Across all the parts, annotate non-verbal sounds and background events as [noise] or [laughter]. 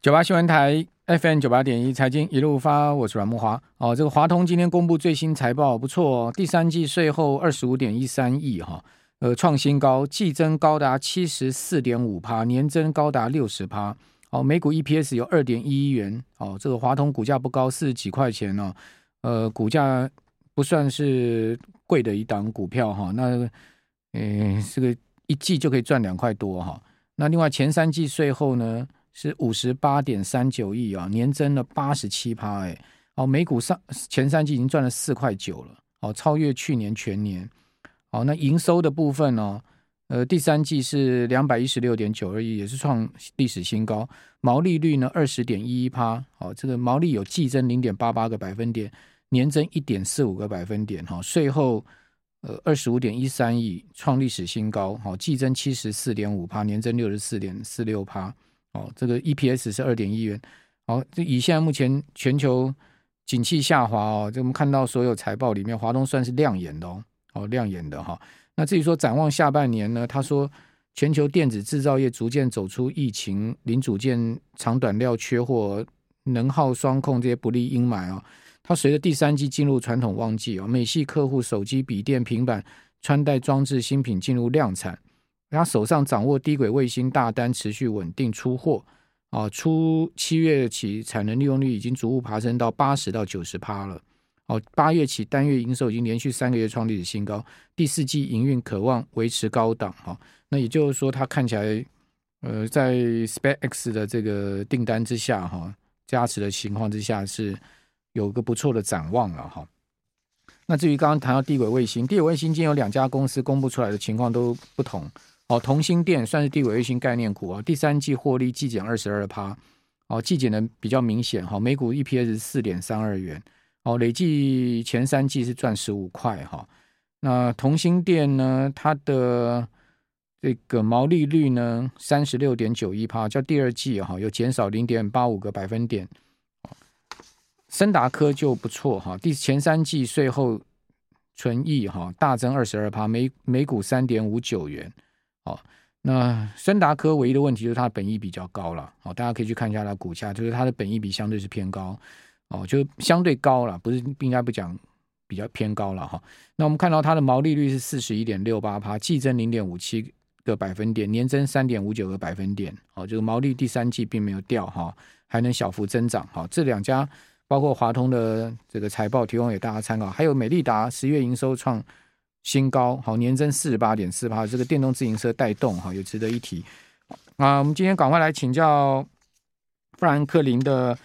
九八新闻台 FM 九八点一财经一路发，我是阮慕华。哦，这个华通今天公布最新财报，不错哦，第三季税后二十五点一三亿哈，呃，创新高，季增高达七十四点五趴，年增高达六十趴。哦，每股 EPS 有二点一一元。哦，这个华通股价不高，四十几块钱哦，呃，股价不算是贵的一档股票哈。那，呃，这个一季就可以赚两块多哈。那另外前三季税后呢？是五十八点三九亿啊，年增了八十七趴，哎，哦，每股上前三季已经赚了四块九了，哦，超越去年全年，哦，那营收的部分呢，呃，第三季是两百一十六点九二亿，也是创历史新高，毛利率呢二十点一一趴，哦，这个毛利有季增零点八八个百分点，年增一点四五个百分点，哈，税后呃二十五点一三亿，创历史新高，好，季增七十四点五趴，年增六十四点四六趴。哦，这个 EPS 是二点一元。好，这以现在目前全球景气下滑哦，这我们看到所有财报里面，华东算是亮眼的哦，哦亮眼的哈。那至于说展望下半年呢，他说全球电子制造业逐渐走出疫情、零组件长短料缺货、能耗双控这些不利阴霾啊。它随着第三季进入传统旺季啊，美系客户手机、笔电、平板、穿戴装置新品进入量产。他手上掌握低轨卫星大单，持续稳定出货啊。初七月起，产能利用率已经逐步爬升到八十到九十趴了。哦，八月起单月营收已经连续三个月创历史新高。第四季营运可望维持高档哈。那也就是说，它看起来呃，在 SpaceX 的这个订单之下哈，加持的情况之下是有个不错的展望了哈。那至于刚刚谈到低轨卫星，低轨卫星今天有两家公司公布出来的情况都不同。哦，同心电算是低轨卫星概念股啊，第三季获利季减二十二趴，哦，季减的比较明显哈，每股 EPS 四点三二元，哦，累计前三季是赚十五块哈。那同心电呢，它的这个毛利率呢三十六点九一趴，较第二季哈有减少零点八五个百分点。森达科就不错哈，第前三季税后纯益哈大增二十二趴，每每股三点五九元。哦，那森达科唯一的问题就是它的本益比较高了。哦，大家可以去看一下它股价，就是它的本益比相对是偏高。哦，就相对高了，不是应该不讲比较偏高了哈。那我们看到它的毛利率是四十一点六八趴，季增零点五七个百分点，年增三点五九个百分点。哦，这个毛利第三季并没有掉哈，还能小幅增长。哈，这两家包括华通的这个财报提供给大家参考，还有美利达十月营收创。新高好，年增四十八点四趴，这个电动自行车带动哈，也值得一提啊。我们今天赶快来请教富兰克林的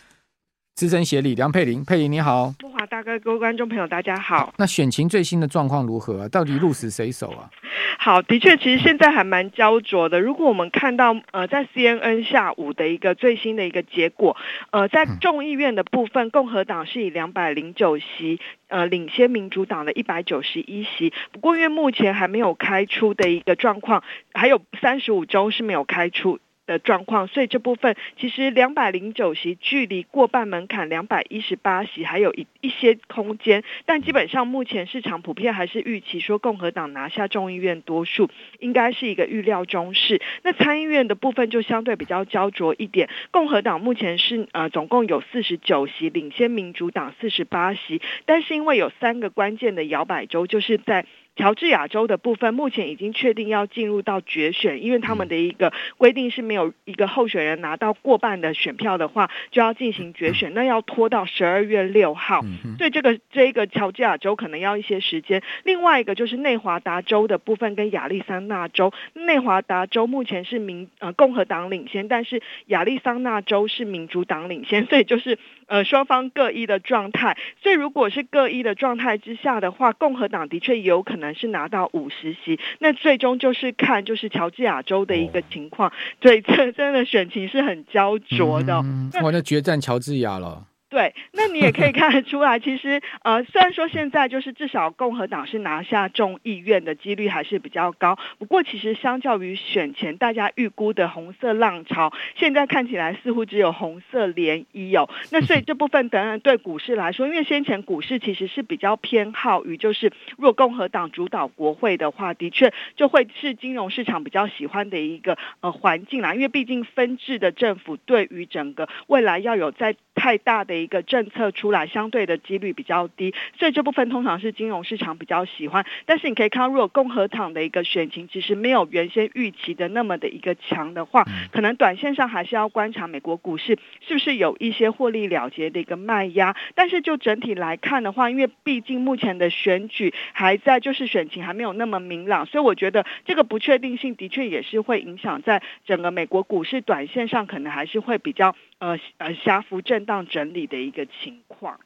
资深协理梁佩玲，佩玲你好。大哥，各位观众朋友，大家好。那选情最新的状况如何啊？到底鹿死谁手啊？好，的确，其实现在还蛮焦灼的。如果我们看到呃，在 CNN 下午的一个最新的一个结果，呃，在众议院的部分，共和党是以两百零九席呃领先民主党的一百九十一席。不过，因为目前还没有开出的一个状况，还有三十五周是没有开出。的状况，所以这部分其实两百零九席距离过半门槛两百一十八席还有一一些空间，但基本上目前市场普遍还是预期说共和党拿下众议院多数，应该是一个预料中事。那参议院的部分就相对比较焦灼一点，共和党目前是呃总共有四十九席领先民主党四十八席，但是因为有三个关键的摇摆州，就是在。乔治亚州的部分目前已经确定要进入到决选，因为他们的一个规定是没有一个候选人拿到过半的选票的话，就要进行决选，那要拖到十二月六号。所以这个这个乔治亚州可能要一些时间。另外一个就是内华达州的部分跟亚利桑那州，内华达州目前是民呃共和党领先，但是亚利桑那州是民主党领先，[laughs] 所以就是呃双方各一的状态。所以如果是各一的状态之下的话，共和党的确有可能。可能是拿到五十席，那最终就是看就是乔治亚州的一个情况，对，这真的选情是很焦灼的。嗯，我的决战乔治亚了。对，那你也可以看得出来，其实呃，虽然说现在就是至少共和党是拿下众议院的几率还是比较高，不过其实相较于选前大家预估的红色浪潮，现在看起来似乎只有红色涟漪哦。那所以 [laughs] 这部分当然对股市来说，因为先前股市其实是比较偏好于就是，如果共和党主导国会的话，的确就会是金融市场比较喜欢的一个呃环境啦，因为毕竟分治的政府对于整个未来要有在太大的一个政策出来，相对的几率比较低，所以这部分通常是金融市场比较喜欢。但是你可以看到，如果共和党的一个选情其实没有原先预期的那么的一个强的话，可能短线上还是要观察美国股市是不是有一些获利了结的一个卖压。但是就整体来看的话，因为毕竟目前的选举还在，就是选情还没有那么明朗，所以我觉得这个不确定性的确也是会影响在整个美国股市短线上，可能还是会比较。呃呃，狭幅震荡整理的一个情况。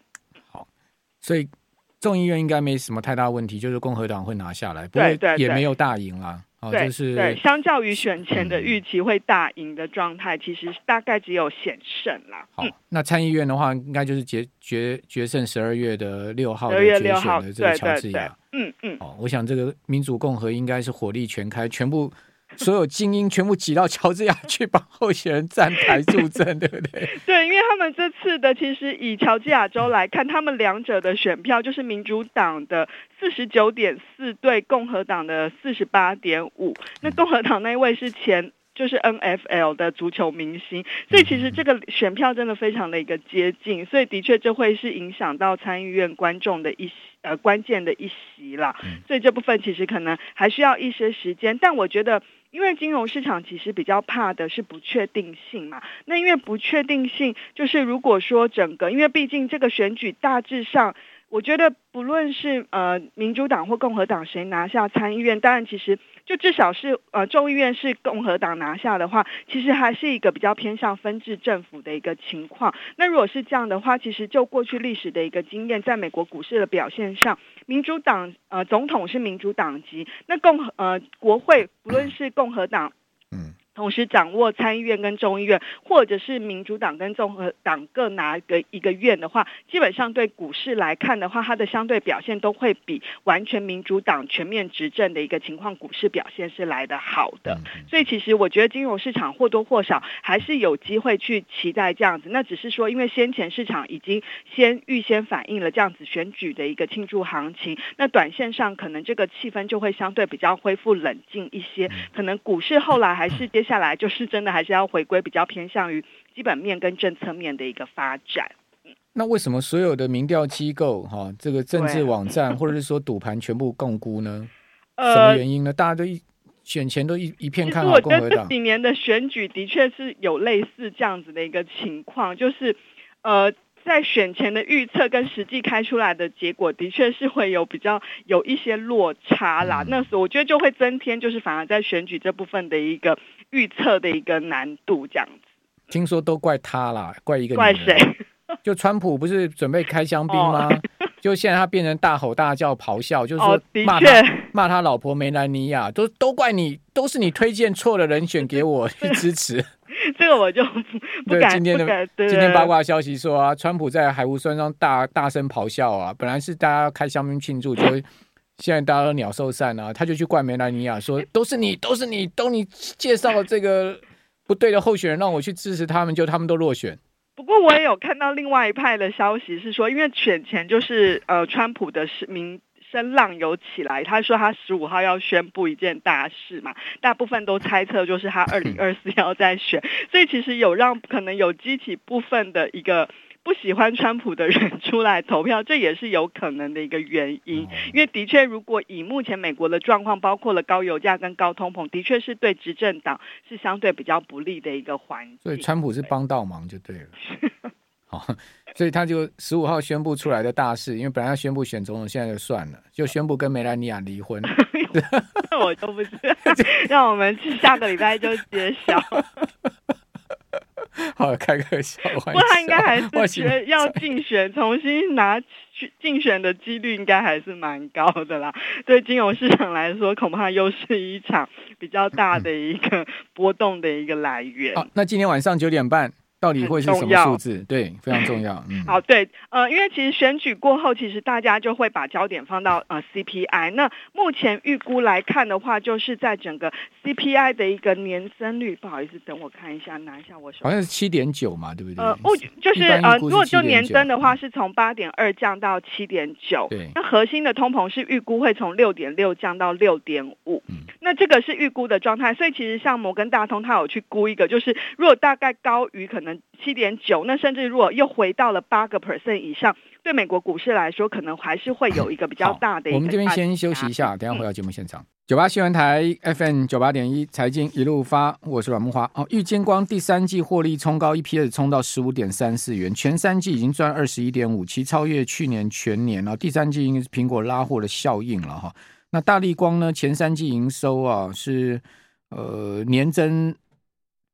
好，所以众议院应该没什么太大问题，就是共和党会拿下来，对对，也没有大赢啦。哦，对就是对，相较于选前的预期会大赢的状态，嗯、其实大概只有险胜啦。好，嗯、那参议院的话，应该就是决决决胜十二月的六号的决选的这个乔治亚。嗯嗯。哦，我想这个民主共和应该是火力全开，全部。[laughs] 所有精英全部挤到乔治亚去帮候选人站台助阵，[laughs] 对不对？对，因为他们这次的其实以乔治亚州来看，他们两者的选票就是民主党的四十九点四对共和党的四十八点五。那共和党那位是前就是 NFL 的足球明星，所以其实这个选票真的非常的一个接近，所以的确这会是影响到参议院观众的一呃关键的一席啦。所以这部分其实可能还需要一些时间，但我觉得。因为金融市场其实比较怕的是不确定性嘛，那因为不确定性就是如果说整个，因为毕竟这个选举大致上，我觉得不论是呃民主党或共和党谁拿下参议院，当然其实。就至少是呃众议院是共和党拿下的话，其实还是一个比较偏向分治政府的一个情况。那如果是这样的话，其实就过去历史的一个经验，在美国股市的表现上，民主党呃总统是民主党籍，那共和呃国会不论是共和党，嗯。同时掌握参议院跟众议院，或者是民主党跟共和党各拿个一个院的话，基本上对股市来看的话，它的相对表现都会比完全民主党全面执政的一个情况，股市表现是来的好的。所以其实我觉得金融市场或多或少还是有机会去期待这样子。那只是说，因为先前市场已经先预先反映了这样子选举的一个庆祝行情，那短线上可能这个气氛就会相对比较恢复冷静一些。可能股市后来还是接。下来就是真的还是要回归比较偏向于基本面跟政策面的一个发展。那为什么所有的民调机构哈，这个政治网站或者是说赌盘全部共估呢？什么原因呢？大家都一选前都一一片看好共和党。我觉得这几年的选举的确是有类似这样子的一个情况，就是呃。在选前的预测跟实际开出来的结果，的确是会有比较有一些落差啦。那所以我觉得就会增添，就是反而在选举这部分的一个预测的一个难度这样子。听说都怪他啦，怪一个怪谁？[laughs] 就川普不是准备开香槟吗？哦、就现在他变成大吼大叫、咆哮，就是说骂他、哦、骂他老婆梅兰妮亚，都都怪你，都是你推荐错的人选给我 [laughs] 去支持。这个我就不敢。今天的今天八卦消息说啊，川普在海湖山庄大大声咆哮啊，本来是大家开香槟庆祝，就现在大家都鸟兽散啊，他就去怪梅兰妮亚说，都是你，都是你，都你介绍了这个不对的候选人，让我去支持他们，就他们都落选。不过我也有看到另外一派的消息是说，因为选前就是呃，川普的市民。声浪有起来，他说他十五号要宣布一件大事嘛，大部分都猜测就是他二零二四 [laughs] 要再选，所以其实有让可能有激起部分的一个不喜欢川普的人出来投票，这也是有可能的一个原因。因为的确，如果以目前美国的状况，包括了高油价跟高通膨，的确是对执政党是相对比较不利的一个环境。所以川普是帮倒忙就对了。好。[laughs] 所以他就十五号宣布出来的大事，因为本来要宣布选总统，现在就算了，就宣布跟梅兰妮亚离婚。[laughs] 我都不知道，[laughs] 让我们下个礼拜就揭晓。[laughs] 好，开个小玩笑。不过他应该还是觉得要竞选，[laughs] 重新拿去竞选的几率应该还是蛮高的啦。[laughs] 对金融市场来说，恐怕又是一场比较大的一个波动的一个来源。好，那今天晚上九点半。到底会是什么数字？对，非常重要。[laughs] 嗯，好，对，呃，因为其实选举过后，其实大家就会把焦点放到呃 CPI。那目前预估来看的话，就是在整个 CPI 的一个年增率，不好意思，等我看一下，拿一下我手，好像是七点九嘛，对不对？呃，不，就是呃，如果就年增的话，是从八点二降到七点九。对，那核心的通膨是预估会从六点六降到六点五。嗯，那这个是预估的状态，所以其实像摩根大通，它有去估一个，就是如果大概高于可能七点九，那甚至如果又回到了八个 percent 以上，对美国股市来说，可能还是会有一个比较大的一个。我们这边先休息一下，等下回到节目现场。九八新闻台 FM 九八点一财经一路发，我是阮木华。哦，玉晶光第三季获利冲高一批是冲到十五点三四元，全三季已经赚二十一点五七，超越去年全年了。第三季应该是苹果拉货的效应了哈。那大力光呢？前三季营收啊是呃年增。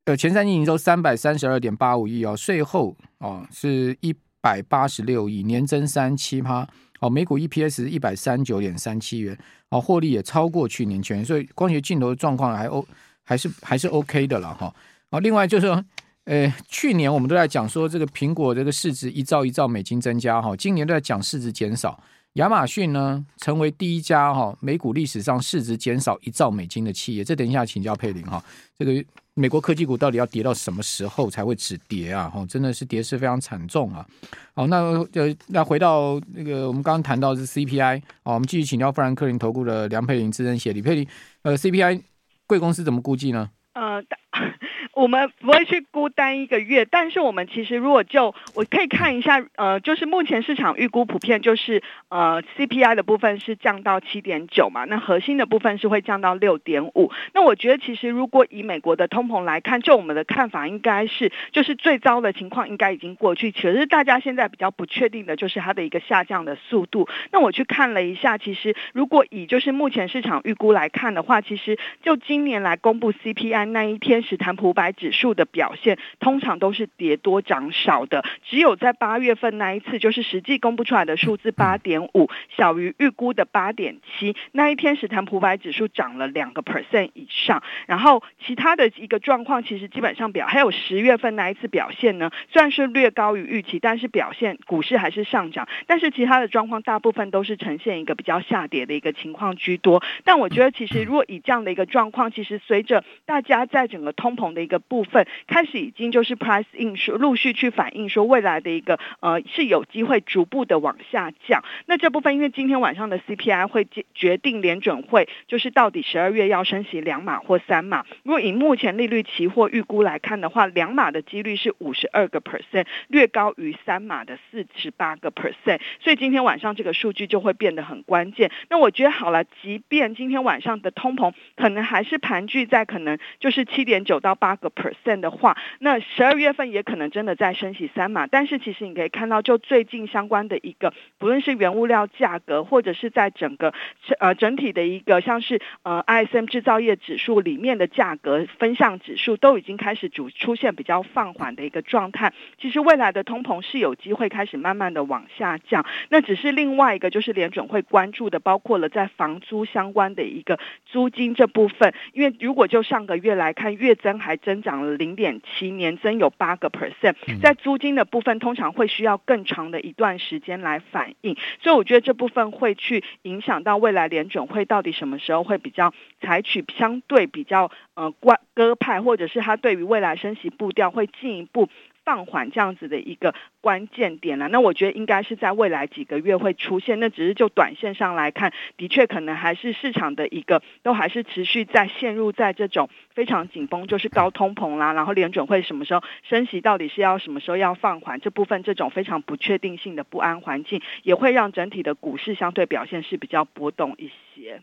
呃，前三季营收三百三十二点八五亿哦，税后哦是一百八十六亿，年增三七趴哦，每股 EPS 一百三十九点三七元哦，获利也超过去年全年，所以光学镜头的状况还 O 还是还是 OK 的了哈。哦，另外就是说，呃，去年我们都在讲说这个苹果这个市值一兆一兆美金增加哈，今年都在讲市值减少。亚马逊呢，成为第一家哈美股历史上市值减少一兆美金的企业。这等一下请教佩林哈，这个美国科技股到底要跌到什么时候才会止跌啊？哈，真的是跌势非常惨重啊！好，那呃，那回到那个我们刚刚谈到的是 CPI，啊，我们继续请教富兰克林投顾的梁佩玲资深协理佩玲，呃，CPI 贵公司怎么估计呢？呃。[laughs] 我们不会去孤单一个月，但是我们其实如果就我可以看一下，呃，就是目前市场预估普遍就是呃 CPI 的部分是降到七点九嘛，那核心的部分是会降到六点五。那我觉得其实如果以美国的通膨来看，就我们的看法应该是就是最糟的情况应该已经过去，其实大家现在比较不确定的就是它的一个下降的速度。那我去看了一下，其实如果以就是目前市场预估来看的话，其实就今年来公布 CPI 那一天，史坦普五百指数的表现通常都是跌多涨少的，只有在八月份那一次，就是实际公布出来的数字八点五，小于预估的八点七，那一天史坦普五百指数涨了两个 percent 以上。然后其他的一个状况，其实基本上表还有十月份那一次表现呢，虽然是略高于预期，但是表现股市还是上涨。但是其他的状况大部分都是呈现一个比较下跌的一个情况居多。但我觉得其实如果以这样的一个状况，其实随着大家在整个通膨的一个部分。开始已经就是 price in 说陆续去反映说未来的一个呃是有机会逐步的往下降。那这部分因为今天晚上的 CPI 会决决定联准会就是到底十二月要升息两码或三码。如果以目前利率期货预估来看的话，两码的几率是五十二个 percent，略高于三码的四十八个 percent。所以今天晚上这个数据就会变得很关键。那我觉得好了，即便今天晚上的通膨可能还是盘踞在可能就是七点九到八个 percent。的话，那十二月份也可能真的在升息三码，但是其实你可以看到，就最近相关的一个，不论是原物料价格，或者是在整个呃整体的一个像是呃 ISM 制造业指数里面的价格分项指数，都已经开始主出现比较放缓的一个状态。其实未来的通膨是有机会开始慢慢的往下降，那只是另外一个就是联准会关注的，包括了在房租相关的一个租金这部分，因为如果就上个月来看，月增还增长了。零点七年增有八个 percent，在租金的部分通常会需要更长的一段时间来反应，所以我觉得这部分会去影响到未来联准会到底什么时候会比较采取相对比较呃关鸽派，或者是他对于未来升息步调会进一步。放缓这样子的一个关键点了，那我觉得应该是在未来几个月会出现。那只是就短线上来看，的确可能还是市场的一个都还是持续在陷入在这种非常紧绷，就是高通膨啦，然后联准会什么时候升息，到底是要什么时候要放缓，这部分这种非常不确定性的不安环境，也会让整体的股市相对表现是比较波动一些。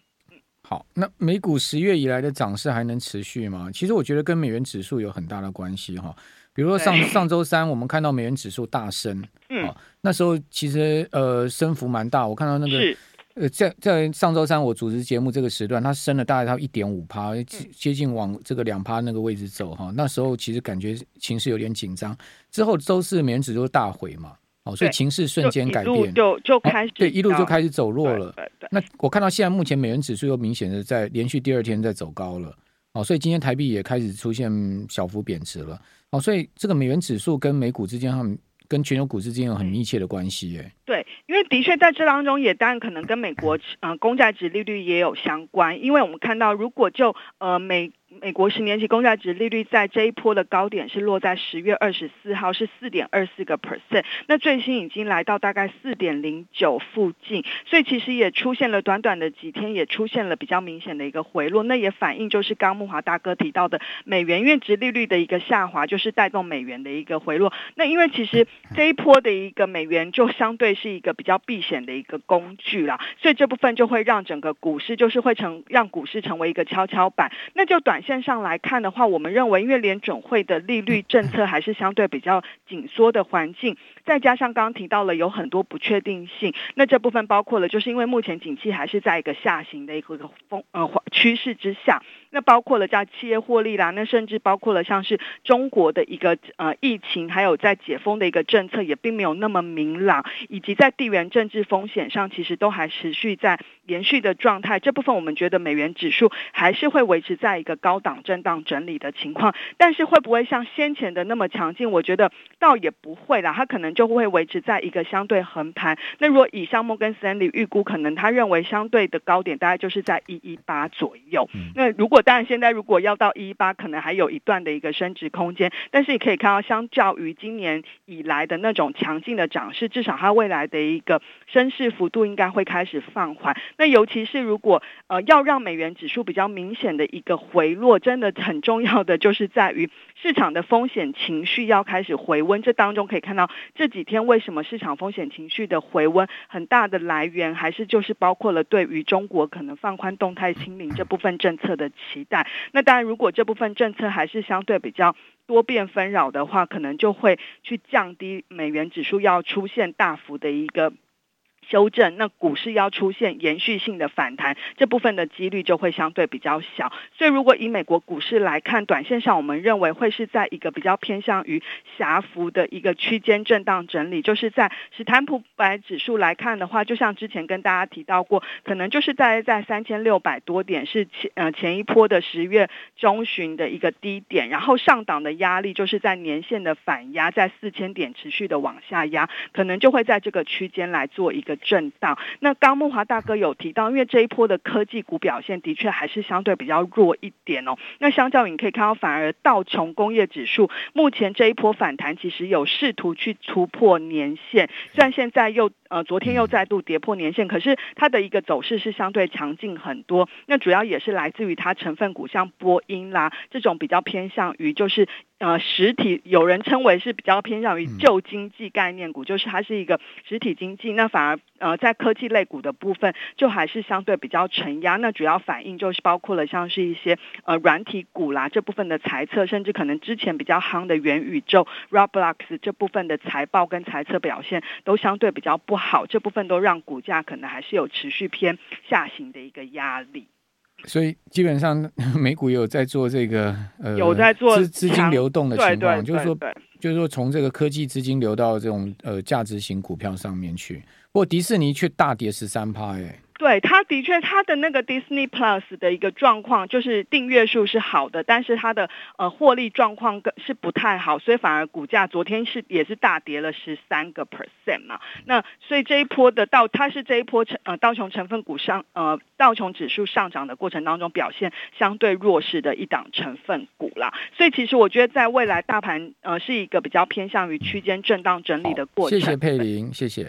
好，那美股十月以来的涨势还能持续吗？其实我觉得跟美元指数有很大的关系哈。比如说上上周三，我们看到美元指数大升，嗯、哦，那时候其实呃升幅蛮大。我看到那个呃在在上周三我主持节目这个时段，它升了大概到一点五趴，接近往这个两趴那个位置走哈、哦。那时候其实感觉情势有点紧张。之后周四美元指数大回嘛，哦，所以情势瞬间改变，就就开始、哦、对一路就开始走弱了。那我看到现在目前美元指数又明显的在连续第二天在走高了，哦，所以今天台币也开始出现小幅贬值了。哦，所以这个美元指数跟美股之间，他们跟全球股市之间有很密切的关系，哎。对，因为的确在这当中也当然可能跟美国呃公债值利率也有相关，因为我们看到如果就呃美。美国十年期公债值利率在这一波的高点是落在十月二十四号，是四点二四个 percent。那最新已经来到大概四点零九附近，所以其实也出现了短短的几天，也出现了比较明显的一个回落。那也反映就是刚木华大哥提到的美元因为殖利率的一个下滑，就是带动美元的一个回落。那因为其实这一波的一个美元就相对是一个比较避险的一个工具啦，所以这部分就会让整个股市就是会成让股市成为一个跷跷板。那就短线上来看的话，我们认为，因为联准会的利率政策 [laughs] 还是相对比较紧缩的环境，再加上刚刚提到了有很多不确定性，那这部分包括了，就是因为目前景气还是在一个下行的一个风呃趋势之下，那包括了叫企业获利啦，那甚至包括了像是中国的一个呃疫情，还有在解封的一个政策也并没有那么明朗，以及在地缘政治风险上，其实都还持续在延续的状态。这部分我们觉得美元指数还是会维持在一个高档。震荡整理的情况，但是会不会像先前的那么强劲？我觉得倒也不会啦，它可能就会维持在一个相对横盘。那如果以像摩根斯坦利预估，可能他认为相对的高点大概就是在一一八左右。那如果当然现在如果要到一一八，可能还有一段的一个升值空间。但是你可以看到，相较于今年以来的那种强劲的涨势，至少它未来的一个升势幅度应该会开始放缓。那尤其是如果呃要让美元指数比较明显的一个回落，真的很重要的就是在于市场的风险情绪要开始回温。这当中可以看到这几天为什么市场风险情绪的回温很大的来源，还是就是包括了对于中国可能放宽动态清零这部分政策的期待。那当然，如果这部分政策还是相对比较多变纷扰的话，可能就会去降低美元指数要出现大幅的一个。修正，那股市要出现延续性的反弹，这部分的几率就会相对比较小。所以，如果以美国股市来看，短线上我们认为会是在一个比较偏向于狭幅的一个区间震荡整理。就是在史坦普白指数来看的话，就像之前跟大家提到过，可能就是在在三千六百多点是前呃前一波的十月中旬的一个低点，然后上档的压力就是在年线的反压在四千点持续的往下压，可能就会在这个区间来做一个。震荡。那刚梦华大哥有提到，因为这一波的科技股表现的确还是相对比较弱一点哦。那相较于你可以看到，反而道琼工业指数目前这一波反弹，其实有试图去突破年线，虽然现在又。呃，昨天又再度跌破年线，可是它的一个走势是相对强劲很多。那主要也是来自于它成分股，像波音啦这种比较偏向于就是呃实体，有人称为是比较偏向于旧经济概念股，就是它是一个实体经济。那反而呃在科技类股的部分，就还是相对比较承压。那主要反映就是包括了像是一些呃软体股啦这部分的财测，甚至可能之前比较夯的元宇宙 Roblox 这部分的财报跟财测表现都相对比较不好。好，这部分都让股价可能还是有持续偏下行的一个压力。所以基本上 [laughs] 美股也有在做这个呃，有在做资资金流动的情况，就是说，就是说从这个科技资金流到这种呃价值型股票上面去。不过迪士尼却大跌十三趴，哎。对，它的确，它的那个 Disney Plus 的一个状况就是订阅数是好的，但是它的呃获利状况更是不太好，所以反而股价昨天是也是大跌了十三个 percent 嘛。那所以这一波的道，它是这一波成呃道琼成分股上呃道琼指数上涨的过程当中表现相对弱势的一档成分股啦。所以其实我觉得在未来大盘呃是一个比较偏向于区间震荡整理的过程。谢谢佩玲，谢谢。